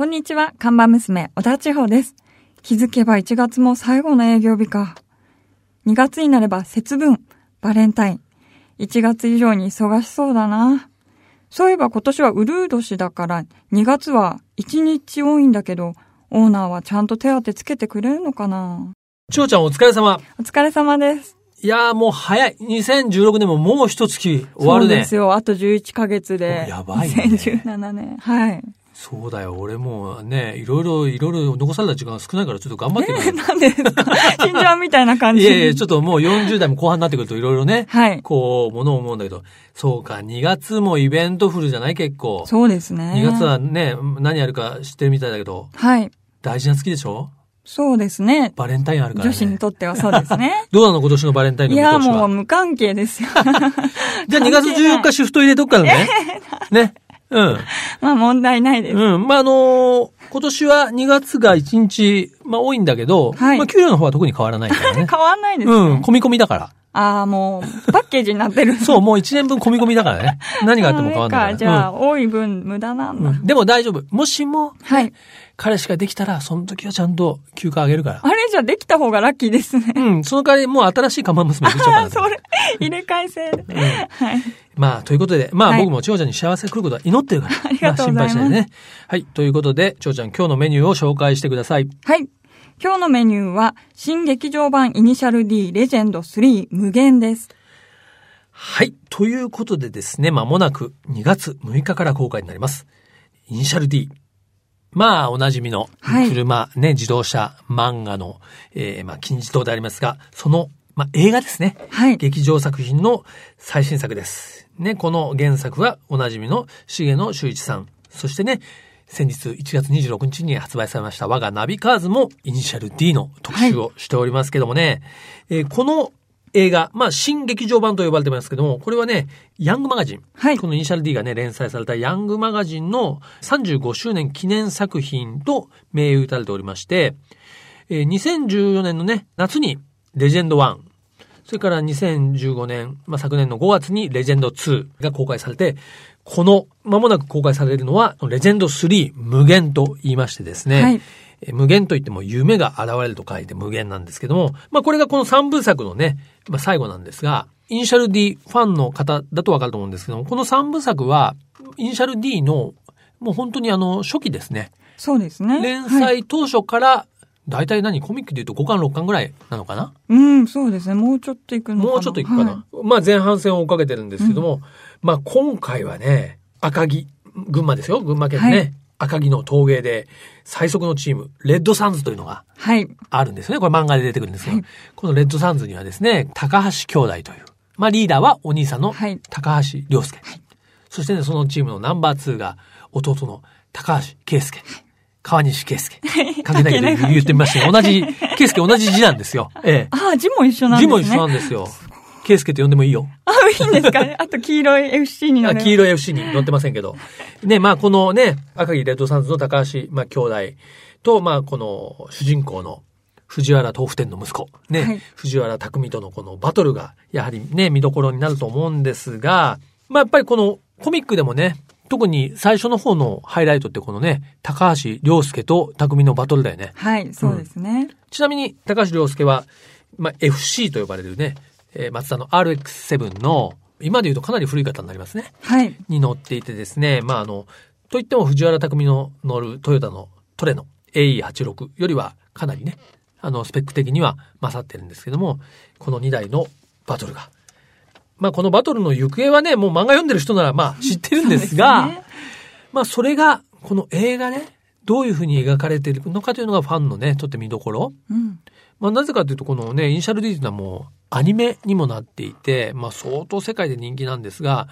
こんにちは、看板娘、小田千穂です。気づけば1月も最後の営業日か。2月になれば節分、バレンタイン。1月以上に忙しそうだな。そういえば今年はウルー年だから、2月は1日多いんだけど、オーナーはちゃんと手当てつけてくれるのかなちょうちゃんお疲れ様。お疲れ様です。いやーもう早い。2016年ももう一月終わるねそうです。よ。あと11ヶ月で。やばいね2017年。はい。そうだよ。俺もうね、いろいろ、いろいろ残された時間が少ないからちょっと頑張ってる。なんでですか？死んじゃうみたいな感じ。いやいや、ちょっともう40代も後半になってくるといろいろね、はい。こう、ものを思うんだけど、そうか、2月もイベントフルじゃない？結構。そうですね。2月はね、何やるか知ってるみたいだけど、はい。大事な月でしょ？そうですね。バレンタインあるからね。女子にとってはそうですね。どうなの今年のバレンタインのいや。もう無関係ですよ。じゃあ2月14日シフト入れとくからね。ね。うん。まあ問題ないです。うん。まあ、あのー今年は2月が1日、まあ多いんだけど、はいまあ給料の方は特に変わらないからね。変わんないですね。うん。込み込みだから。ああ、もう、パッケージになってる。そう、もう1年分込み込みだからね。何があっても変わんないから。じゃあ、多い分無駄なんだ。うんうんでも大丈夫。もしも、はい。彼氏ができたら、その時はちゃんと休暇あげるから。あれじゃできた方がラッキーですね。うん。その代わり、もう新しい看板娘できちゃうから、ね。それ、入れ替え制で。はい。まあ、ということで、まあ、はい僕も千代ちゃんに幸せが来ることは祈ってるから。ありがとうございますあ心配しないでね。はい。ということで、千代ちゃん今日のメニューを紹介してください。はい。今日のメニューは、新劇場版イニシャル D レジェンド3無限です。はい。ということでですね、まもなく2月6日から公開になります。イニシャル D。まあ、おなじみのはい車、ね、自動車、漫画の、えー、まあ、金字塔でありますが、その、まあ、映画ですね。はい。劇場作品の最新作です。ね、この原作はおなじみの重野修一さん。そしてね、先日1月26日に発売されました我がナビカーズもイニシャル D の特集をしておりますけどもね、えーこの映画、まあ、新劇場版と呼ばれてますけども、これはね、ヤングマガジン。はいこのイニシャル D がね、連載されたヤングマガジンの35周年記念作品と銘打たれておりまして、えー2014年のね、夏にレジェンド1、それから2015年、まあ、昨年の5月にレジェンド2が公開されて、この間もなく公開されるのは、レジェンド3無限と言いましてですね、はい。えー無限といっても夢が現れると書いて無限なんですけども、まあこれがこの3部作のね、まあ最後なんですが、イニシャル D ファンの方だとわかると思うんですけども、この3部作は、イニシャル D のもう本当にあの初期ですね。そうですね。連はい。載当初から、だいたい何コミックで言うと5巻6巻ぐらいなのかな？うん、そうですね。もうちょっといくのかな。もうちょっといくかな。はまあ前半戦を追っかけてるんですけども、まあ今回はね、赤城、群馬ですよ、群馬県のね、はい赤城の陶芸で最速のチーム、レッドサンズというのがい。はい。あるんですよね。これ漫画で出てくるんですけど、はいこのレッドサンズにはですね、高橋兄弟という、まあリーダーはお兄さんのはい高橋良介。そしてね、そのチームのナンバー2が弟の高橋圭介。川西圭介。かけないけど言ってみましたよ。同じ、圭介同じ字なんですよ。ええ。ああ、字も一緒なんですね。字も一緒なんですよ。圭介と呼んでもいいよ。あ、いいんですかね？あと黄色い FC に乗黄色い FC に載ってませんけど。ね、まあこのね、赤城レッドサンズの高橋、まあ兄弟と、まあこの主人公の藤原豆腐店の息子、ね、はい藤原匠とのこのバトルが、やはりね、見どころになると思うんですが、まあやっぱりこのコミックでもね、特に最初の方のハイライトってこのね、高橋良介と匠のバトルだよね。はい、そうですね。ちなみに、高橋良介は、まあ、FC と呼ばれるね、えー、松田の RX7 の、今で言うとかなり古い方になりますね。はい。に乗っていてですね、まあ、あの、といっても藤原匠の乗るトヨタのトレノ AE86 よりはかなりね、あの、スペック的には勝ってるんですけども、この2台のバトルが。まあ、このバトルの行方はね、もう漫画読んでる人ならまあ知ってるんですが、すねまあ、それが、この映画ね、どういうふうに描かれているのかというのがファンのね、とって見どころ。うん。まあ、なぜかというと、このね、イニシャル D というのはもうアニメにもなっていて、まあ、相当世界で人気なんですが、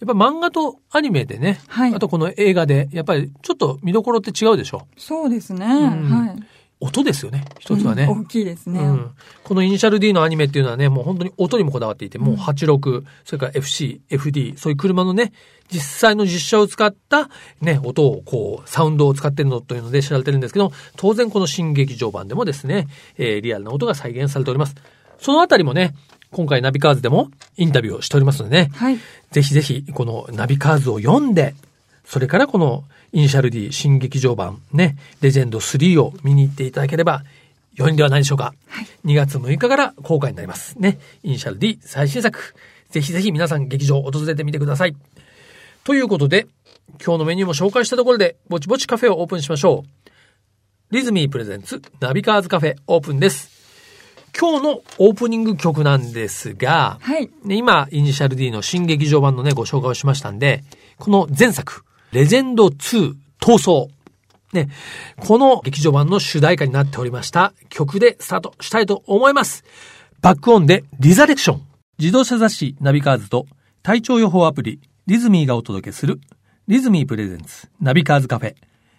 やっぱ漫画とアニメでね、はいあとこの映画で、やっぱりちょっと見どころって違うでしょ？そうですね。んはい。音ですよね、一つはね。うん大きいですね。うんこのイニシャル D のアニメっていうのはね、もう本当に音にもこだわっていて、もう86、それから FC、FD、そういう車のね、実際の実車を使ったね、音をこう、サウンドを使ってるのというので知られてるんですけど、当然この新劇場版でもですね、えーリアルな音が再現されております。そのあたりもね、今回ナビカーズでもインタビューをしておりますのでね、はい。ぜひぜひこのナビカーズを読んで、それからこのイニシャル D 新劇場版ね、レジェンド3を見に行っていただければ良いんではないでしょうか。2月6日から公開になります。ね。イニシャル D 最新作。ぜひぜひ皆さん劇場訪れてみてください。ということで、今日のメニューも紹介したところで、ぼちぼちカフェをオープンしましょう。リズミー presents ナビカーズカフェオープンです。今日のオープニング曲なんですが、はい。ね、今、イニシャル D の新劇場版のね、ご紹介をしましたんで、この前作、レジェンド2闘走。ね、この劇場版の主題歌になっておりました曲でスタートしたいと思います。 BACK-ON でリザレクション。自動車雑誌ナビカーズと体調予報アプリリズミーがお届けするリズミー presents ナビカーズカフェ。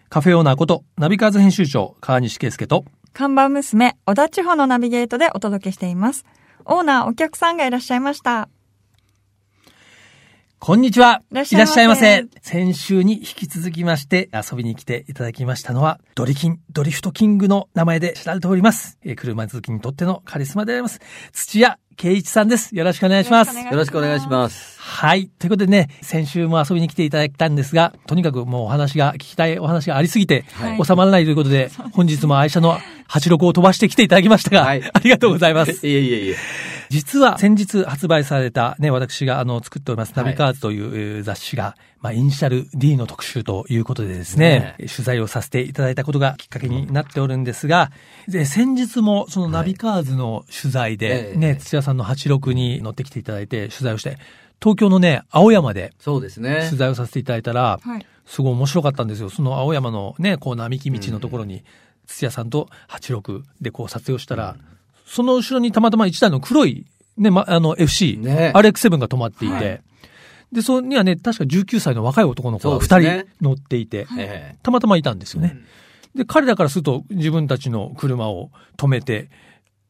カフェオーナーことナビカーズ編集長川西圭介と看板娘、小田地方のナビゲートでお届けしています。オーナー、お客さんがいらっしゃいました。こんにちは。いらっしゃいませ。先週に引き続きまして遊びに来ていただきましたのは、ドリキン、ドリフトキングの名前で知られております。えー車好きにとってのカリスマであります。土屋圭一さんです。よろしくお願いします。よよろしくお願いします。はい。ということでね、先週も遊びに来ていただいたんですが、とにかくもうお話が、聞きたいお話がありすぎて、はい。収まらないということで、本日も愛車の86を飛ばしてきていただきましたが、はい。ありがとうございます。いえいえいえ。実は先日発売されたね、私があの作っておりますナはい。ビカーズというえー雑誌が、まあイニシャル D の特集ということでですね、取材をさせていただいたことがきっかけになっておるんですが、で、先日もそのナビカーズの取材で、ええ。ね、土屋さんの86に乗ってきていただいて取材をして、東京のね、青山でそうですね取。材をさせていただいたら、はい。すごい面白かったんですよ。その青山のね、こう並木道のところに、土屋さんと86でこう撮影をしたら、その後ろにたまたま一台の黒い、ね、ま、あの FC、ね RX7 が止まっていて、はいで、そこにはね、確か19歳の若い男の子が2そうですね人乗っていて、えたまたまいたんですよね。で、彼らからすると自分たちの車を止めて、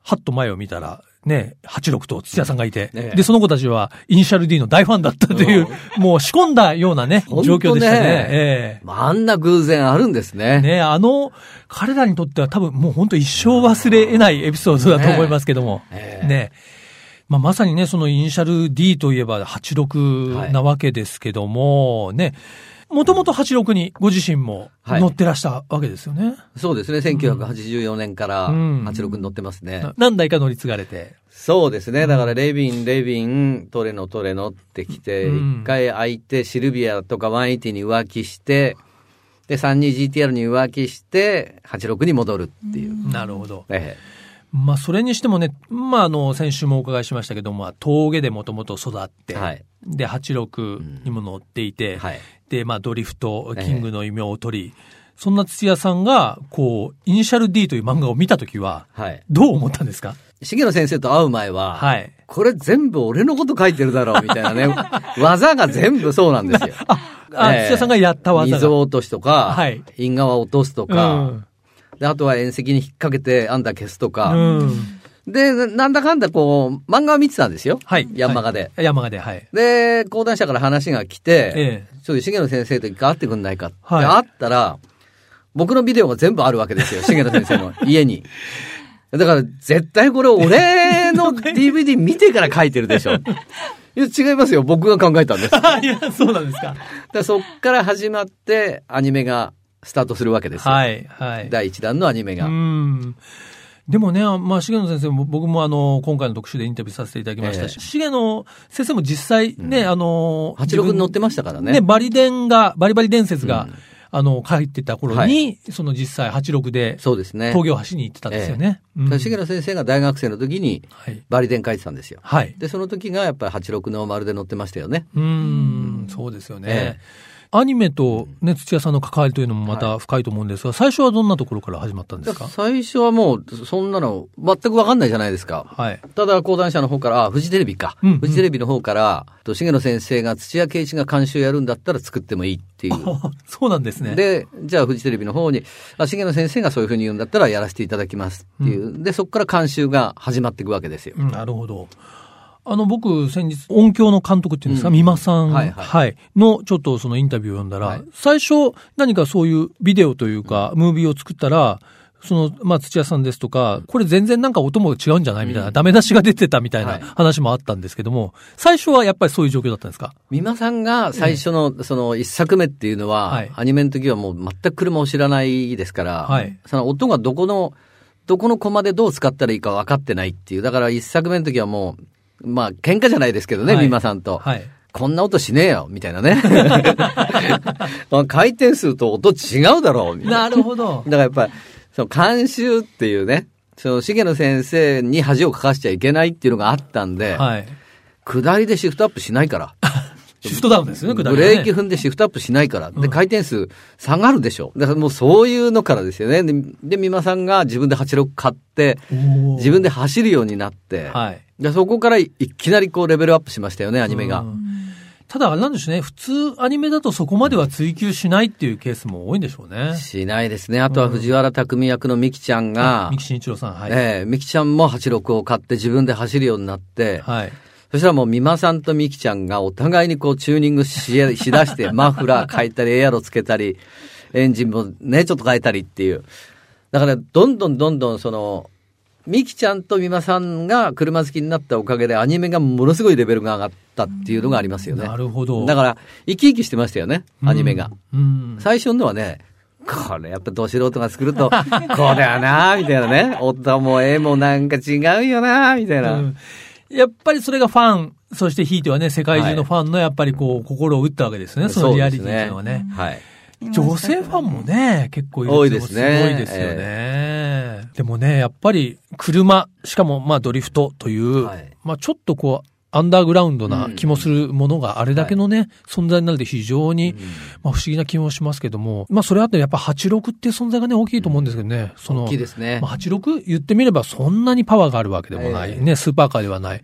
はっと前を見たら、ね、86と土屋さんがいて、ねで、その子たちはイニシャル D の大ファンだったという、もう仕込んだようなね、状況でしたね。ええ。まああんな偶然あるんですえね。ね、あの、彼らにとっては多分もう本当一生忘れ得ないエピソードだと思いますけども。ええ。ね。まあ、まさにね、そのイニシャル D といえば86なわけですけども、ね、もともと86にご自身もはい乗ってらしたわけですよね。そうですね。1984年からうん86に乗ってますね。な何台か乗り継がれて。そうですね。だからレビン、レビン、トレノ、トレノってきて、うん一回空いて、シルビアとか180に浮気して、で、32GTR に浮気して、86に戻るっていう。なるほど。えまあ、それにしてもね、まあ、あの、先週もお伺いしましたけども、まあ峠でもともと育って、はいで、86にも乗っていて、えはい。で、まあ、ドリフト、キングの異名を取り、そんな土屋さんが、こう、イニシャル D という漫画を見たときは、はい。どう思ったんですか？重野先生と会う前は、はい。これ全部俺のこと書いてるだろうみたいなね。技が全部そうなんですよ。あ、ええ土屋さんがやった技が。溝落としとか、はい因果落とすとうか、ん。であとは縁石に引っ掛けてアンダー消すとか、うん。で、ななんだかんだこう、漫画を見てたんですよ。はい。ヤンマガで。はい。ヤンマガで、はい。で、講談社から話が来て、えちょっと重野先生と一回会ってくんないかって、はい会ったら、僕のビデオが全部あるわけですよ、重野先生の家に。だから、絶対これ俺の DVD 見てから書いてるでしょ。いや、違いますよ。僕が考えたんです。いや、そうなんですか。らそっから始まって、アニメがスタートするわけですよ。はい、はい。第一弾のアニメが。うん。でもね、まあ、重野先生も、僕もあの、今回の特集でインタビューさせていただきましたし、え重野先生も実際ね、あの、86に乗ってましたからね。ね、バリ伝が、バリバリ伝説が、うんあの、書いてた頃に、その実際86で、そうですね。峠を走りに行ってたんですよね。うん重野先生が大学生の時にはい。バリ伝書いてたんですよ。はい。で、その時がやっぱり86の丸で乗ってましたよね。うーん、そうですよね。えアニメとね、土屋さんの関わりというのもまた深いと思うんですが、最初はどんなところから始まったんですか？最初はもう、そんなの全くわかんないじゃないですか。はい。ただ、講談社の方から、あ、フジテレビか。うんうんフジテレビの方から、と重野先生が土屋圭一が監修やるんだったら作ってもいいっていう。そうなんですね。で、じゃあフジテレビの方に、あ、重野先生がそういうふうに言うんだったらやらせていただきますっていう。で、そこから監修が始まっていくわけですよ。うんなるほど。あの、僕、先日、音響の監督っていうんですか、うん。美馬さん、ははい。い、はい。の、ちょっとそのインタビューを読んだら、はい。最初、何かそういうビデオというか、ムービーを作ったら、その、まあ、土屋さんですとか、これ全然なんか音も違うんじゃないみたいな、ダメ出しが出てたみたいはない。話もあったんですけども、最初はやっぱりそういう状況だったんですか？美馬さんが最初の、その一作目っていうのは、はい。アニメの時はもう全く車を知らないですから、はい。その音がどこの、どこのコマでどう使ったらいいか分かってないっていう。だから一作目の時はもう、まあ喧嘩じゃないですけどね、はい美馬さんと。はい。こんな音しねえよ、みたいなね。回転数と音違うだろう、みたいな。なるほどだ。からやっぱり、その監修っていうね、その重野先生に恥をかかしちゃいけないっていうのがあったんで、はい。下りでシフトアップしないから。シフトダウンですよね、下ブりはねレーキ踏んでシフトアップしないから。で、うん回転数下がるでしょ。だからもうそういうのからですよね。で、で美馬さんが自分で86買って、自分で走るようになって、はい。でそこからいきなりこうレベルアップしましたよね、アニメが。うんただあれなんでしょうね、普通アニメだとそこまでは追求しないっていうケースも多いんでしょうね。しないですね。あとは藤原匠役のミキちゃんが三、木慎一郎さん、はい。ええミキちゃんも86を買って自分で走るようになって、はい。そしたらもう美馬さんとミキちゃんがお互いにこうチューニングししだして、マフラー変えたり、エアロつけたり、エンジンもね、ちょっと変えたりっていう。だから、どんどんどんどんその、ミキちゃんと美馬さんが車好きになったおかげでアニメがものすごいレベルが上がったっていうのがありますよね。なるほど。だから、生き生きしてましたよね、アニメが。うん。うん最初のはね、これやっぱど素人が作ると、これはなみたいなね。音も絵もなんか違うよなみたいな。うんやっぱりそれがファン、そしてひいてはね、世界中のファンのやっぱりこう、心を打ったわけですね、そのリアリティっていうのはね。はい。女性ファンもね、結構いる多いですねすごいですよね。でもね、やっぱり車、しかもまあドリフトという、はいまあちょっとこう、アンダーグラウンドな気もするものがあれだけのね、存在になると非常に、まあ不思議な気もしますけども、まあそれあってやっぱ86っていう存在がね、大きいと思うんですけどね、その、大きいですねま。あ、86言ってみればそんなにパワーがあるわけでもない、ええね、スーパーカーではない。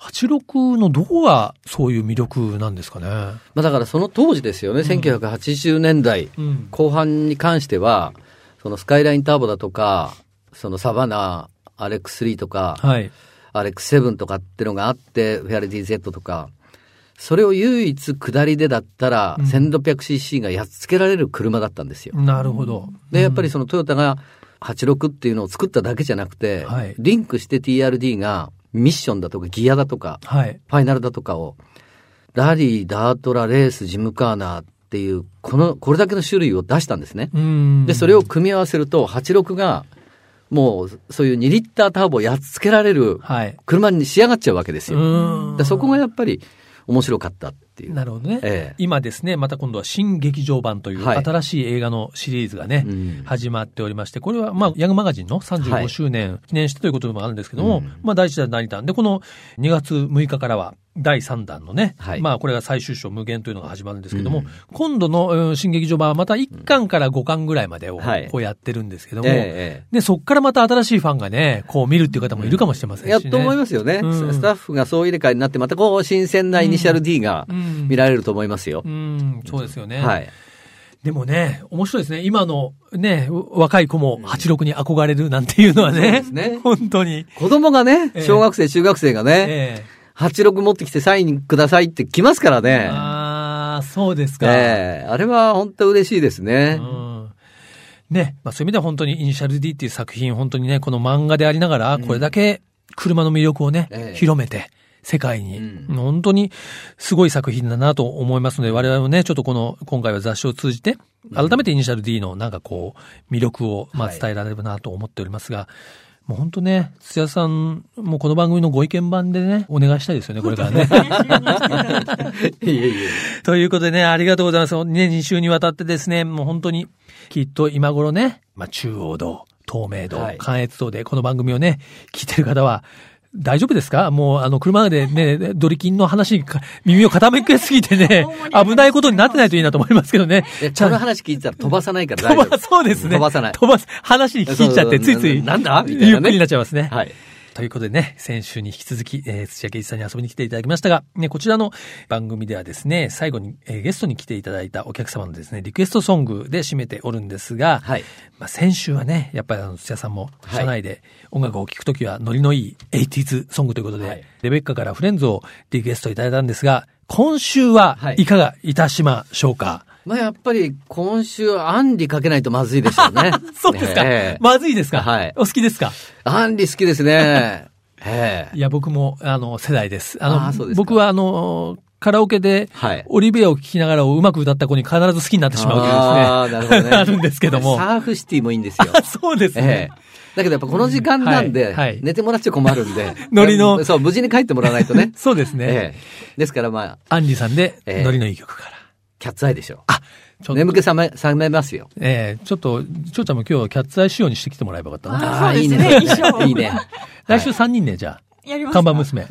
86のどこがそういう魅力なんですかね。まあだからその当時ですよね、1980年代うん。後半に関しては、そのスカイラインターボだとか、そのサバナ、アレックス3とか、はい。アレックス7とかってのがあって、フェアリティ Z とか、それを唯一下りでだったら、うん 1600cc がやっつけられる車だったんですよ。なるほど。で、やっぱりそのトヨタが86っていうのを作っただけじゃなくて、はいリンクして TRD がミッションだとかギアだとか、はい。ファイナルだとかを、ラリー、ダートラ、レース、ジムカーナーっていう、この、これだけの種類を出したんですね。うん。で、それを組み合わせると、86が、もう、そういう2リッターターボをやっつけられるはい。車に仕上がっちゃうわけですよ。うん。でそこがやっぱり面白かったっていう。なるほどね。ええ。今ですね、また今度は新劇場版というはい。新しい映画のシリーズがね、うん。始まっておりまして、これはまあヤングマガジンのは35い。周年記念してということでもあるんですけども、うんまあ第一弾第二弾。で、この2月6日からは第3弾のね、はい。まあこれが最終章無限というのが始まるんですけども、うん。今度のうん新劇場版はまた1巻から5巻ぐらいまでをはい。こうやってるんですけども、えで、そっからまた新しいファンがね、こう見るっていう方もいるかもしれませんしね。えやっと思いますよね、うん。スタッフがそう入れ替えになって、またこう、新鮮なイニシャル D がうん見られると思いますよう。ん、そうですよね。はい。でもね、面白いですね。今のね、若い子も86に憧れるなんていうのはね。ですね 本当に。子供がねええ、小学生、中学生がね、え86持ってきてサインくださいって来ますからえね。ああ、そうですか。ええあれは本当嬉しいですね。うんね、まあそういう意味では本当にイニシャル D っていう作品、本当にね、この漫画でありながら、これだけ車の魅力をね、ええ広めて、世界に、うん本当にすごい作品だなと思いますので、我々もね、ちょっとこの、今回は雑誌を通じて、改めてイニシャル D のなんかこう、魅力を、まあはい伝えられればなと思っておりますが、もう本当ね、土屋さん、もうこの番組のご意見番でね、お願いしたいですよね、これからね。いえいえ。ということでね、ありがとうございます。ね、2週にわたってですね、もう本当に、きっと今頃ね、まあ、中央道、東名道、はい関越道でこの番組をね、聞いてる方は、大丈夫ですか？もう、あの、車でね、ドリキンの話にか耳を傾けすぎてね、危ないことになってないといいなと思いますけどね。えこの話聞いてたら飛ばさないから大丈飛ば、夫。そうですね。飛ばさない飛ばす、話に聞いちゃって、ついつい。ななんだ？みたいなねゆっくりになっちゃいますね。はい。ということでね、先週に引き続き、えー、土屋圭一さんに遊びに来ていただきましたが、ね、こちらの番組ではですね、最後に、えーゲストに来ていただいたお客様のですね、リクエストソングで締めておるんですが、はい。まあ、先週はね、やっぱりあの土屋さんもはい車内で音楽を聴くときはノリのいい 80s ソングということで、はい。レベッカからフレンズをリクエストいただいたんですが、今週ははい。いかがいたしましょうか、まあやっぱり今週アンリかけないとまずいでしょうね。そうですか、ええまずいですか？はいお好きですか？アンリ好きですね。ええいや、僕も、あの、世代です。あの、あ僕は、あの、カラオケで、はいオリビアを聴きながらをうまく歌った子に必ず好きになってしまうというですね。あーなるほどね あるんですけども。サーフシティもいいんですよ。あそうですえねえ。だけどやっぱこの時間なんで、はいはい寝てもらっちゃ困るんで。ノリのそう、無事に帰ってもらわないとね。そうですね。ええ。ですからまあ、アンリさんで、ええノリのいい曲から。キャッツアイでしょ。あ、ちょっと、眠気覚め、覚めますよ。ええちょっと、ちょうちゃんも今日はキャッツアイ仕様にしてきてもらえばよかったな。あそうですねいいね。衣装いいね。来週3人ね、じゃあ。やりますか看板娘。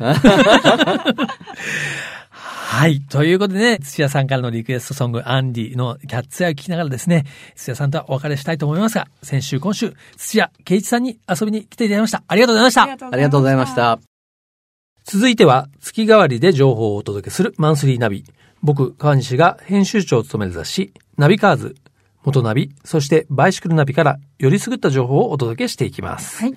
はい。ということでね、土屋さんからのリクエストソング、アンディのキャッツアイを聞きながらですね、土屋さんとはお別れしたいと思いますが、先週、今週、土屋圭一さんに遊びに来ていただきました。ありがとうございました。ありがとうございまし。た。続いては、月替わりで情報をお届けするマンスリーナビ。僕、川西が編集長を務める雑誌、ナビカーズ、元ナビ、そしてバイシクルナビからよりすぐった情報をお届けしていきます。はい。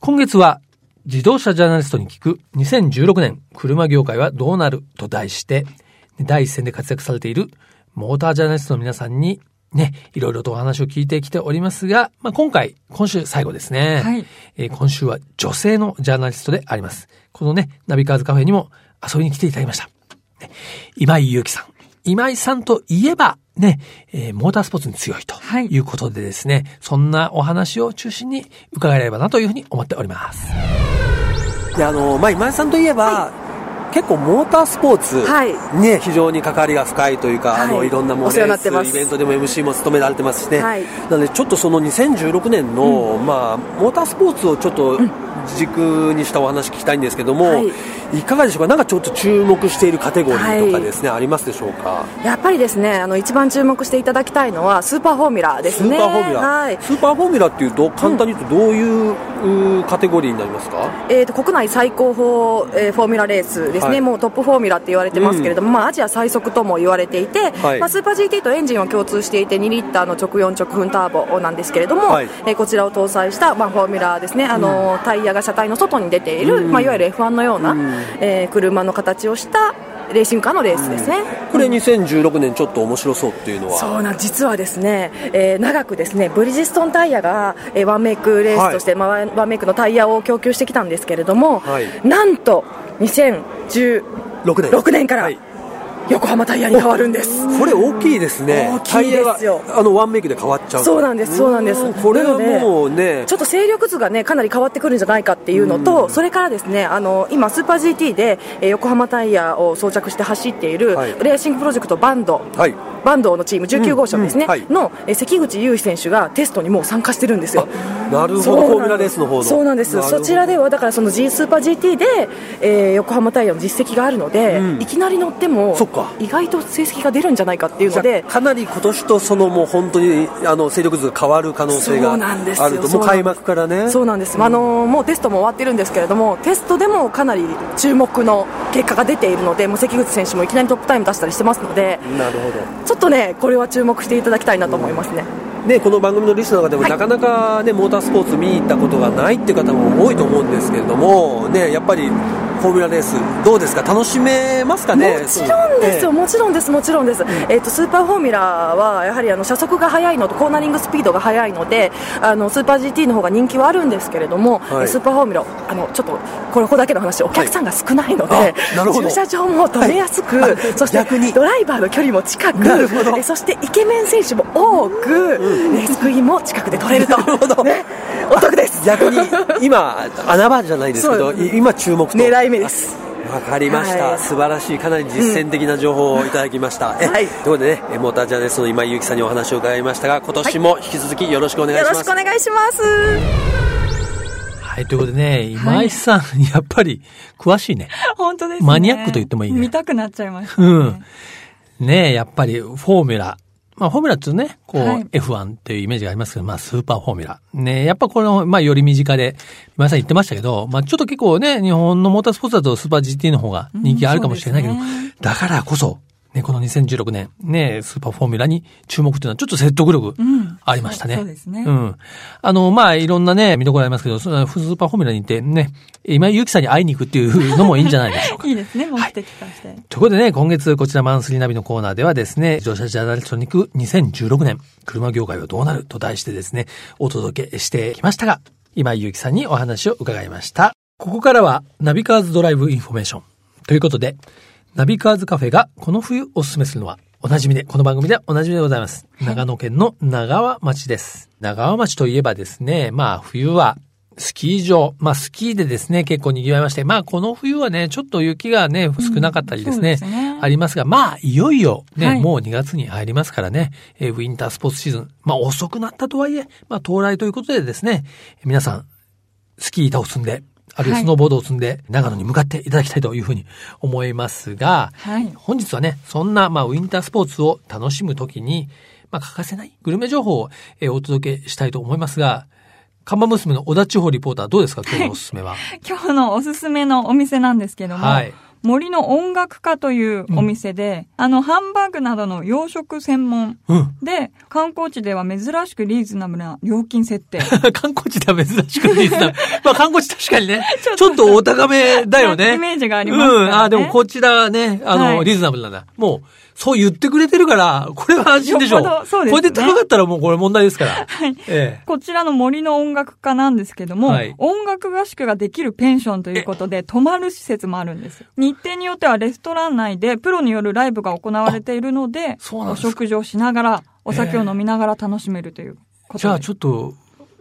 今月は自動車ジャーナリストに聞く2016年車業界はどうなると題して第一線で活躍されているモータージャーナリストの皆さんにね、いろいろとお話を聞いてきておりますが、まあ、今回、今週最後ですね。はいえー今週は女性のジャーナリストであります。このね、ナビカーズカフェにも遊びに来ていただきました。ね。今井祐樹さん。今井さんといえば、ね、えーモータースポーツに強いとはい。いうことでですね、そんなお話を中心に伺えればなというふうに思っております。であの、まあ、今井さんといえば、結構モータースポーツはい。ね、非常に関わりが深いというか、はいあのいろんなもうお世話になレースってますイベントでも MC も務められてますしね、はいなのでちょっとその2016年の、まあ、モータースポーツをちょっと軸にしたお話聞きたいんですけども、はい。い、かがでしょうか、なんかちょっと注目しているカテゴリーとかですね、ありますでしょうか？やっぱりですねあの一番注目していただきたいのはスーパーフォーミュラですスーねパーフォーミュラ、はい。スーパーフォーミュラっていうと簡単に言うとどういう,、うーカテゴリーになりますか？えー、と国内最高峰、えーフォーミュラレースですね、はい。もうトップフォーミュラって言われてますけれども、まあ、アジア最速とも言われていて、はい。まあ、スーパー GT とエンジンは共通していて2リッターの直4直噴ターボなんですけれども、はい。えーこちらを搭載した、まあ、フォーミュラですね。あの、タイヤが車体の外に出ている、まあ、いわゆる F1 のような、えー車の形をしたレーシングカーのレースですね。これ2016年ちょっと面白そうっていうのは？そうなん実はですね、えー長くですねブリヂストンタイヤが、えーワンメイクレースとして、まあ、ワンメイクのタイヤを供給してきたんですけれども、はい。なんと2016 6年6年からはい横浜タイヤに変わるんです。これ大きいですね。大きいですよ。あのワンメイクで変わっちゃうそうなんですそうなんです。んこれはもうね。ちょっと勢力図がねかなり変わってくるんじゃないかっていうのと、それからですねあの今スーパー GT で、えー横浜タイヤを装着して走っている、はい。レーシングプロジェクトバンドウ、はい。バンドのチーム19号車ですね、うんはい。の、えー関口雄飛選手がテストにもう参加してるんですよ。なるほど。フォーミュラレースの方の。そうなんです。そちらではだからその G スーパー GT で、えー横浜タイヤの実績があるので、うん。いきなり乗ってもそっか意外と成績が出るんじゃないかっていうので。かなり今年とそのもう本当にあの勢力図が変わる可能性があると。もう開幕からね。そうなんです、あのーもうテストも終わってるんですけれどもテストでもかなり注目の結果が出ているのでもう関口選手もいきなりトップタイム出したりしてますのでなるほど。ちょっとねこれは注目していただきたいなと思いますね。ね、この番組のリスナーの方でも、はい。なかなか、ね、モータースポーツ見に行ったことがないっていう方も多いと思うんですけれども、ね、やっぱりフォーミュラレース、どうですか、楽しめますかね、もちろんですよ、えもちろんです、もちろんです、えっとスーパーフォーミュラはやはりあの車速が速いのとコーナリングスピードが速いので、あのスーパー GT の方が人気はあるんですけれども、はい。えスーパーフォーミュラ、あのちょっとこれここだけの話、お客さんが少ないので、はい駐車場も止めやすく、はい。そして逆に。ドライバーの距離も近くえそしてイケメン選手も多く、レースクイーンも近くで取れると、ね、お得です。逆に今、穴場じゃないですけど、今、注目と。狙い目です。わかりました、はい素晴らしい、かなり実践的な情報をいただきました。えはいということでね、えモータージャーナリストの今井祐樹さんにお話を伺いましたが、今年も引き続きよろしくお願いします。よろしくお願いします。はい、ということでね、今井さん、やっぱり詳しいね。本当ですね。マニアックと言ってもいいね見たくなっちゃいました、うん。ねえ、やっぱりフォーミュラ。まあ、フォーミュラっていうとね、こう、はい F1 っていうイメージがありますけど、まあ、スーパーフォーミュラ。ねえやっぱこの、まあ、より身近で、今井さん言ってましたけど、まあ、ちょっと結構ね、日本のモータースポーツだとスーパー GT の方が人気があるかもしれないけど、ねだからこそ、ね、この2016年、ね、スーパーフォーミュラに注目っていうのはちょっと説得力ありましたね。そうそうですねうん。あの、まあ、いろんなね、見どころありますけど、そのスーパーフォーミュラに行ってね、今井ゆきさんに会いに行くっていうのもいいんじゃないでしょうか。いいですね、目的として。ということでね、今月こちらマンスリーナビのコーナーではですね、自動車ジャーナリストに聞く2016年、車業界はどうなると題してですね、お届けしてきましたが、今井ゆきさんにお話を伺いました。ここからは、ナビカーズドライブインフォメーション。ということで、ナビカーズカフェがこの冬おすすめするのは、おなじみで、この番組ではおなじみでございます。長野県の長和町です。長和町といえばですね、まあ冬はスキー場、まあスキーでですね、結構賑わいまして、まあこの冬はね、ちょっと雪がね、少なかったりですね、そうですね。ありますが、まあいよいよね、はい。もう2月に入りますからね、えーウィンタースポーツシーズン、まあ遅くなったとはいえ、まあ到来ということでですね、皆さん、スキー板を積んで、あるいははいスノーボードを積んで、長野に向かっていただきたいというふうに思いますが、はい。本日はね、そんな、まあ、ウィンタースポーツを楽しむときに、まあ、欠かせないグルメ情報を、えーお届けしたいと思いますが、看板娘の小田地方リポーターどうですか？今日のおすすめは。今日のおすすめのお店なんですけども、はい森の音楽家というお店で、あの、ハンバーグなどの洋食専門うん。で、観光地では珍しくリーズナブルな料金設定。観光地では珍しくリーズナブル まあ、観光地確かにね、ちょっとお高めだよね。イメージがありますねうん。あ、でもこちらはね、あの、はいリーズナブルなんだ。もう、そう言ってくれてるから、これは安心でしょそうですねこれで高かったらもうこれ問題ですから。はい。ええ。こちらの森の音楽家なんですけども、はい音楽合宿ができるペンションということで、泊まる施設もあるんです。日程によってはレストラン内でプロによるライブが行われているので、ですか食事をしながら、お酒を飲みながら楽しめるということで。じゃあちょっと、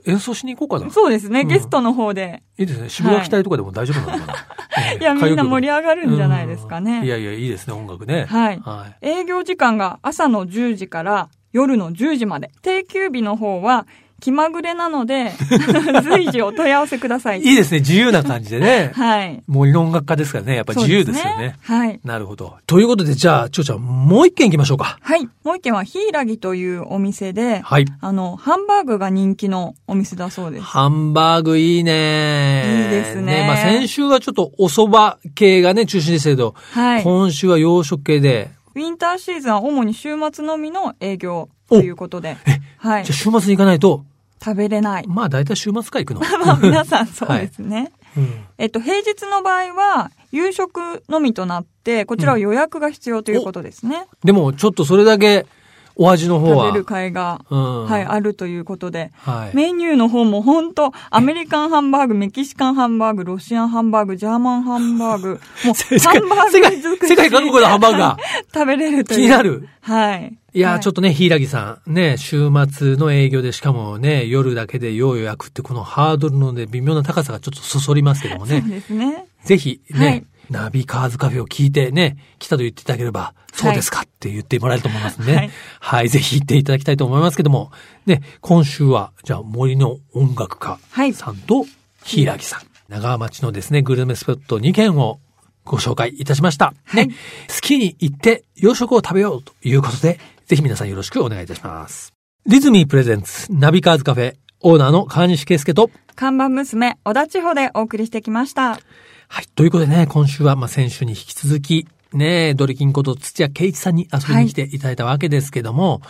演奏しに行こうかな。そうですね、うんゲストの方で。いいですね。渋谷北とかでも大丈夫なのかな。ええ いや、みんな盛り上がるんじゃないですかね。うんいやいや、いいですね、音楽ね。はいはい。営業時間が朝の10時から夜の10時まで。定休日の方は気まぐれなので、随時お問い合わせください。いいですね、自由な感じでね。はい。森の音楽家ですからね、やっぱ自由ですよね。はい。なるほど。ということで、じゃあ、ちょうちゃん、もう一軒行きましょうか。はい。もう一軒はヒイラギというお店で、はい。あの、ハンバーグが人気のお店だそうです。ハンバーグいいね。いいですねまあ先週はちょっとお蕎麦系がね、中心でしたけど、はい。今週は洋食系で、ウィンターシーズンは主に週末のみの営業ということで、はいじゃあ。週末に行かないと、食べれない。まあ大体週末か行くの。まあ皆さんそうですね。うんえっと、平日の場合は、夕食のみとなって、こちらは予約が必要ということですね。でも、ちょっとそれだけ、お味の方は？食べる会が、うん。はい、あるということで。はい。メニューの方も本当アメリカンハンバーグ、メキシカンハンバーグ、ロシアンハンバーグ、ジャーマンハンバーグ、もう、世ハンバーグ世界、尽くし世界各国のハンバーグが 食べれるという。気になる。はい。いやー、ちょっと、とね、ヒイラギさん、ね、週末の営業でしかもね、夜だけで要予約ってこのハードルのね、微妙な高さがちょっとそそりますけどもそうね。ですね。ぜひね、はいナビカーズカフェを聞いてね、来たと言っていただければ、そうですかって言ってもらえると思いますね。ははいい、ぜひ行っていただきたいと思いますけども、ね、今週は、じゃあ森の音楽家はいさんと、ヒイラギさん、長川町のですね、グルメスポット2軒をご紹介いたしました。はい。ね、スキーに行って洋食を食べようということで、ぜひ皆さんよろしくお願いいたします。リズミー presents ナビカーズカフェ、オーナーの川西圭介と、看板娘、小田地方でお送りしてきました。はい。ということでね、今週は、まあ、先週に引き続き、ね、ドリキンこと土屋圭一さんに遊びに来ていただいたわけですけども、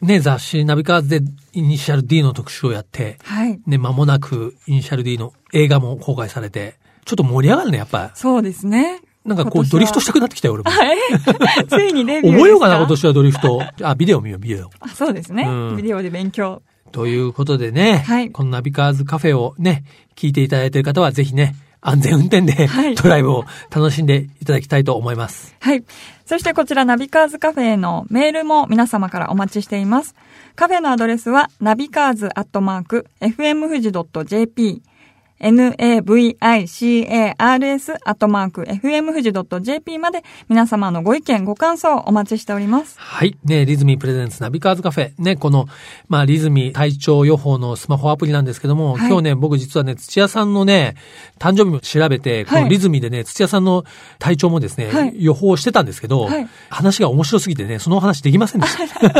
ね、雑誌ナビカーズでイニシャル D の特集をやって、はい。ね、間もなくイニシャル D の映画も公開されて、ちょっと盛り上がるね、やっぱ。そうですね。なんかこう、ドリフトしたくなってきたよ、俺も。はい。ついにデビューですか覚えようかな、今年はドリフト。あ、ビデオ見よう、ビデオ。あそうですね、うんビデオで勉強。ということでね、はいこのナビカーズカフェをね、聞いていただいている方はぜひね、安全運転で、はいドライブを楽しんでいただきたいと思います。はい。そしてこちらナビカーズカフェへのメールも皆様からお待ちしています。カフェのアドレスはナビカーズアットマーク fm navicars アットマーク fm 富士 .jp まで皆様のご意見ご感想をお待ちしております。はい。ね、リズミープレゼンツナビカーズカフェ。ね、この、まあ、リズミー体調予報のスマホアプリなんですけども、はい今日ね、僕実はね、土屋さんのね、誕生日も調べて、こはいのリズミーでね、土屋さんの体調もですね、はい予報してたんですけど、はい話が面白すぎてね、そのお話できませんでした。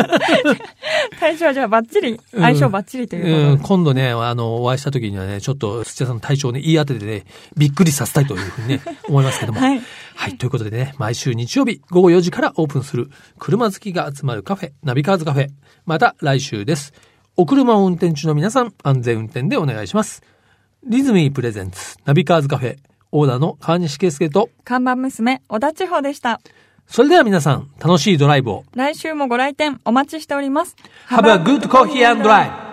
最初はじゃあバッチリ、相性バッチリということで。うん、今度ね、あの、お会いした時にはね、ちょっと土屋さんの体調をね、言い当ててね、びっくりさせたいというふうにね、思いますけども。はいはい。ということでね、毎週日曜日午後4時からオープンする車好きが集まるカフェ、ナビカーズカフェ。また来週です。お車を運転中の皆さん、安全運転でお願いします。リズミープレゼンツ、ナビカーズカフェ、オーナーの川西圭介と、看板娘、小田千穂でした。それでは皆さん、楽しいドライブを。来週もご来店お待ちしております。Have a good coffee and drive!